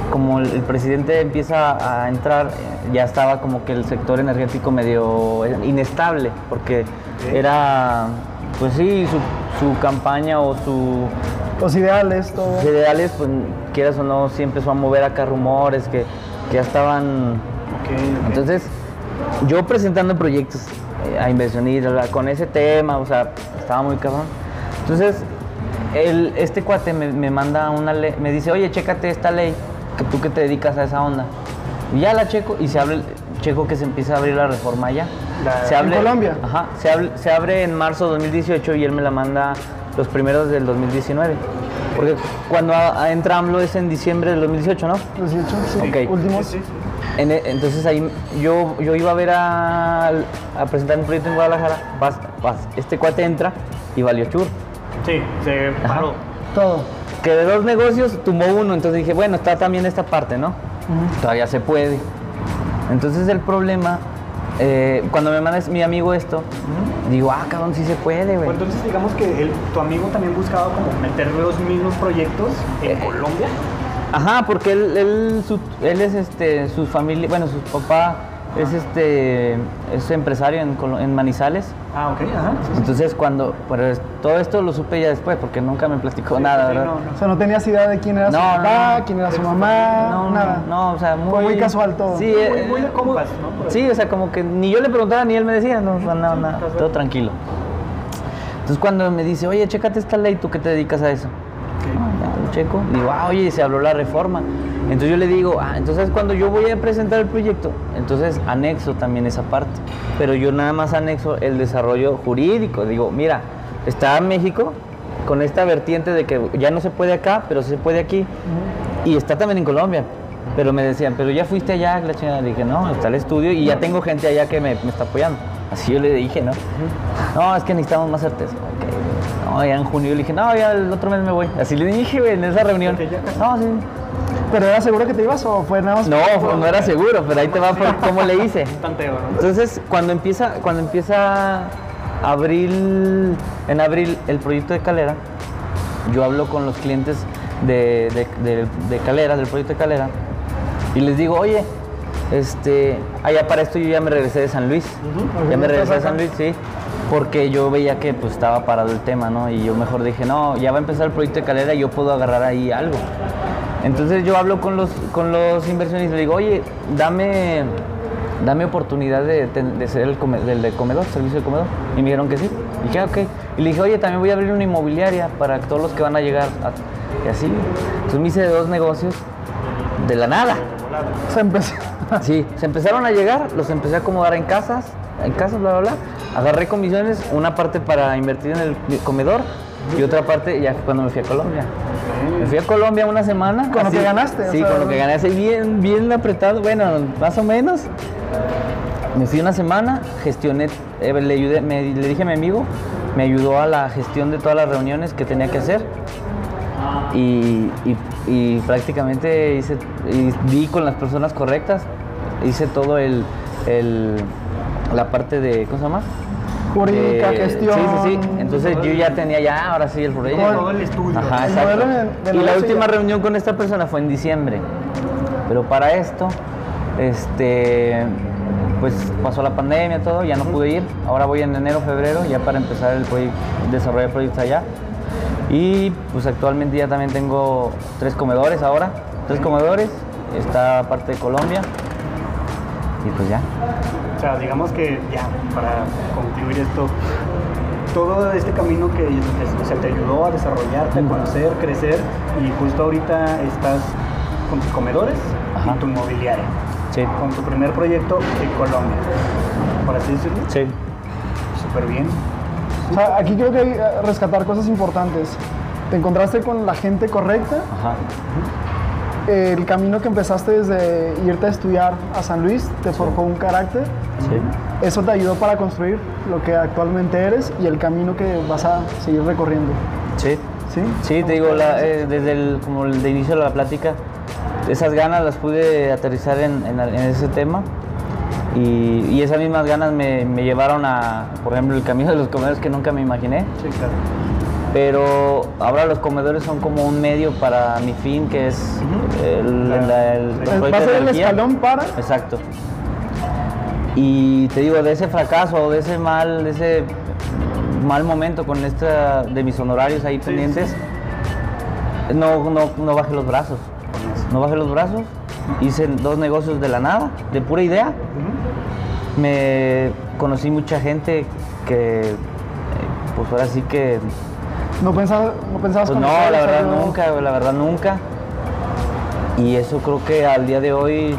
como el, presidente empieza a entrar, eh, ya estaba como que el sector energético medio inestable, porque era, pues sí, su, su campaña o su, Los ideales, todo. sus ideales, pues quieras o no, sí empezó a mover acá rumores que, que ya estaban entonces, yo presentando proyectos eh, a inversionistas, con ese tema, o sea, estaba muy cabrón. Entonces, el, este cuate me, me manda una ley, me dice, oye, chécate esta ley, que tú que te dedicas a esa onda. Y ya la checo y se abre, el- checo que se empieza a abrir la reforma ya. La- se ¿En abre, Colombia? Ajá, se abre, se abre en marzo de 2018 y él me la manda los primeros del 2019. Porque cuando a- a entra AMLO es en diciembre del 2018, ¿no? 18, sí. Ok. Últimos. Sí, sí. En e- entonces ahí yo, yo iba a ver a, a presentar un proyecto en Guadalajara, vas, vas, este cuate entra y valió chur. Sí, se paró. Todo. Que de dos negocios tumbó uno, entonces dije, bueno, está también esta parte, ¿no? Todavía se puede. Entonces el problema, eh, cuando me manda mi amigo esto, digo, ah, cabrón, sí se puede, güey. Pues entonces digamos que el- tu amigo también buscaba como meter los mismos proyectos en Eh, Colombia. Ajá, porque él, él, su- él es este, su familia, bueno, su papá es este, es empresario en, en Manizales. Ah, ok, ajá. sí, sí. Entonces cuando, pues todo esto lo supe ya después, porque nunca me platicó Sí, nada, ¿verdad? no, no. O sea, no tenías idea de quién era su No, papá, quién era su mamá, nada. no, no, o sea, muy, Fue muy casual todo. Sí, Muy- eh, muy de como- compas, ¿no? Sí, o sea, como que ni yo le preguntaba ni él me decía, no, nada, nada, todo tranquilo. Entonces cuando me dice, oye, chécate esta ley, ¿tú qué te dedicas a eso? Checo. Digo, ah, oye, se habló la reforma. Entonces yo le digo, ah, entonces cuando yo voy a presentar el proyecto, entonces anexo también esa parte. Pero yo nada más anexo el desarrollo jurídico. Digo, mira, está México con esta vertiente de que ya no se puede acá, pero se puede aquí. Y está también en Colombia. Pero me decían, pero ya fuiste allá, la chingada. Dije, no, está el estudio y ya tengo gente allá que me, me está apoyando. Así yo le dije, ¿no? No, es que necesitamos más certeza. No, ya en junio le dije, no, ya el otro mes me voy. Así le dije, güey, en esa reunión. No, sí. ¿Pero era seguro que te ibas o fue nada más? No, no era seguro, pero ahí te va por cómo le hice. Tanteo, ¿no? Entonces, cuando empieza, cuando empieza abril, en abril el proyecto de Calera, yo hablo con los clientes de, de- de- de Calera, del proyecto de Calera, y les digo, oye, este, allá para esto yo ya me regresé de San Luis, ya me regresé de San Luis, sí, porque yo veía que pues estaba parado el tema, ¿no? Y yo mejor dije, no, ya va a empezar el proyecto de Calera y yo puedo agarrar ahí algo. Entonces yo hablo con los, con los inversionistas y le digo, oye, dame, dame oportunidad de, de ser el, come- del de comedor, servicio de comedor. Y me dijeron que sí. Y dije, "Ah, ok. Y le dije, oye, también voy a abrir una inmobiliaria para todos los que van a llegar. a-". Y así. Entonces me hice dos negocios de la nada. Se empezó. Sí, se empezaron a llegar, los empecé a acomodar en casas, en casas, bla, bla, bla. Agarré comisiones, una parte para invertir en el comedor y otra parte ya cuando me fui a Colombia. Me fui a Colombia una semana. ¿Con lo que ganaste? O Sí, sea, con lo que gané, así bien, bien apretado, bueno, más o menos. Me fui una semana, gestioné, eh, le, ayudé, me- le dije a mi amigo, me ayudó a la gestión de todas las reuniones que tenía que hacer y, y- y prácticamente hice, y di con las personas correctas, hice todo el, el- la parte de, ¿cómo se llama? Jurídica, Eh, gestión. Sí, sí, sí. Entonces yo ya tenía ya, ahora sí, el proyecto. Todo el estudio. Ajá, El exacto. modelo de- de y la última ya- reunión con esta persona fue en diciembre. Pero para esto, este, pues pasó la pandemia, todo, ya no pude ir. Ahora voy en enero, febrero, ya para empezar el proyecto, desarrollar proyectos allá. Y pues actualmente ya también tengo tres comedores ahora, tres comedores, está parte de Colombia. Y pues ya. O sea, digamos que ya, para concluir esto, todo este camino que o sea, te ayudó a desarrollarte, a conocer, crecer, y justo ahorita estás con tus comedores Ajá. y tu mobiliaria, Sí. con tu primer proyecto en Colombia, por así decirlo. Sí. Súper bien. O sea, aquí creo que hay que rescatar cosas importantes. Te encontraste con la gente correcta, Ajá. El camino que empezaste desde irte a estudiar a San Luis te forjó un carácter, Sí. eso te ayudó para construir lo que actualmente eres y el camino que vas a seguir recorriendo. Sí. ¿Sí? Sí, te digo, la- eh, desde el, como el de inicio de la plática, esas ganas las pude aterrizar en, en- en ese tema y, y esas mismas ganas me, me llevaron a, por ejemplo, el camino de los comedores que nunca me imaginé, Sí, claro. Pero ahora los comedores son como un medio para mi fin, que es el, la- el Va a ser el escalón para... Exacto. Y te digo, de ese fracaso de ese mal, de ese mal momento con esta de mis honorarios ahí pendientes, No, no, no bajé los brazos. No bajé los brazos. Hice dos negocios de la nada, de pura idea. Me conocí mucha gente que, pues ahora sí que No pensabas, no pensabas pues no, la verdad algo- nunca, la verdad nunca. Y eso creo que al día de hoy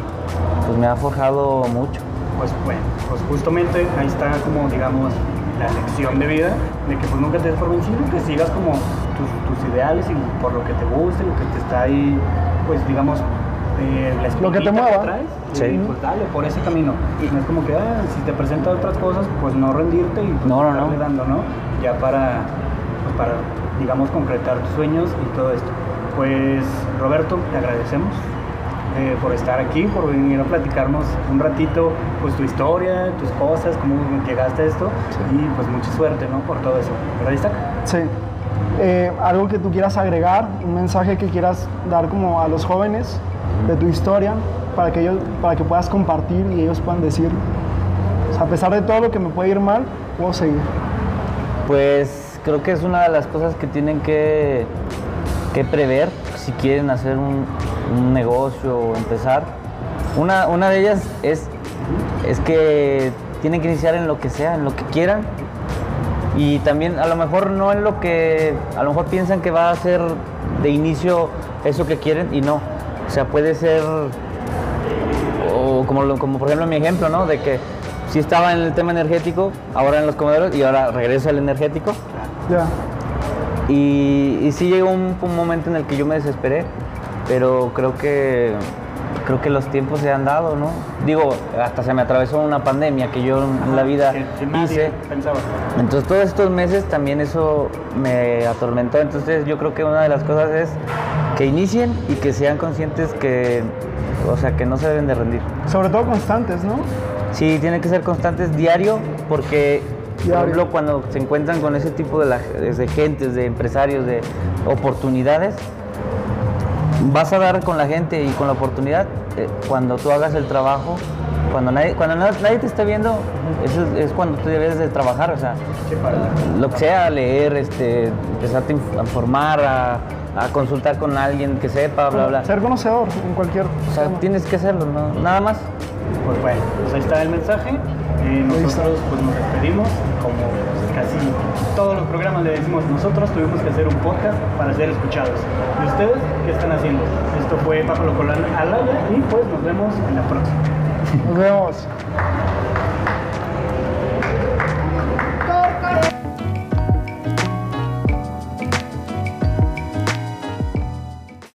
pues me ha forjado mucho. Pues bueno, pues justamente ahí está como digamos la lección de vida de que pues nunca te des por vencido, que sigas como tus, tus ideales y por lo que te guste, lo que te está ahí, pues digamos, eh, la Lo que te mueva. traes, Sí. y, pues dale por ese camino. No es como que ah, si te presentan otras cosas, pues no rendirte y pues, No, no, dando, ¿no? Ya para, para, digamos, concretar tus sueños y todo esto. Pues Roberto, te agradecemos eh, por estar aquí, por venir a platicarnos un ratito, pues tu historia, tus cosas, cómo llegaste a esto y pues mucha suerte, ¿no? Por todo eso. ¿Verdad, Isaac? Sí. Eh, algo que tú quieras agregar, un mensaje que quieras dar como a los jóvenes de tu historia, para que ellos, para que puedas compartir y ellos puedan decir, o sea, a pesar de todo lo que me puede ir mal, puedo seguir. Pues creo que es una de las cosas que tienen que, que prever si quieren hacer un, negocio o empezar. Una, una de ellas es, es que tienen que iniciar en lo que sea, en lo que quieran, Y también a lo mejor no en lo que, a lo mejor piensan que va a ser de inicio eso que quieren y no. O sea, puede ser, o como, como por ejemplo mi ejemplo, ¿no? De que si estaba en el tema energético, ahora en los comedores y ahora regreso al energético. Ya. Y, y sí llegó un, un momento en el que yo me desesperé, pero creo que creo que los tiempos se han dado, ¿no? Digo, hasta se me atravesó una pandemia que yo en la vida Que- que nadie hice. pensaba. Entonces todos estos meses también eso me atormentó. Entonces yo creo que una de las cosas es que inicien y que sean conscientes que, o sea, que no se deben de rendir. Sobre todo constantes, ¿no? Sí, tienen que ser constantes diario porque, por ejemplo, cuando se encuentran con ese tipo de, la- de gentes, de empresarios, de oportunidades, vas a dar con la gente y con la oportunidad eh, cuando tú hagas el trabajo, cuando nadie, cuando na- nadie te está viendo, es, es cuando tú debes de trabajar, o sea, lo que sea, leer, este, empezarte a inf- a informar, a, a consultar con alguien que sepa, bla, bla. Ser conocedor en cualquier O sea, tema. tienes que hacerlo, ¿no? nada más. Pues bueno, pues ahí está el mensaje. Eh, nosotros pues nos despedimos, como casi todos los programas le decimos nosotros tuvimos que hacer un podcast para ser escuchados. ¿Y ustedes qué están haciendo? Esto fue Pablo Colán Alaya y pues nos vemos en la próxima. Nos vemos.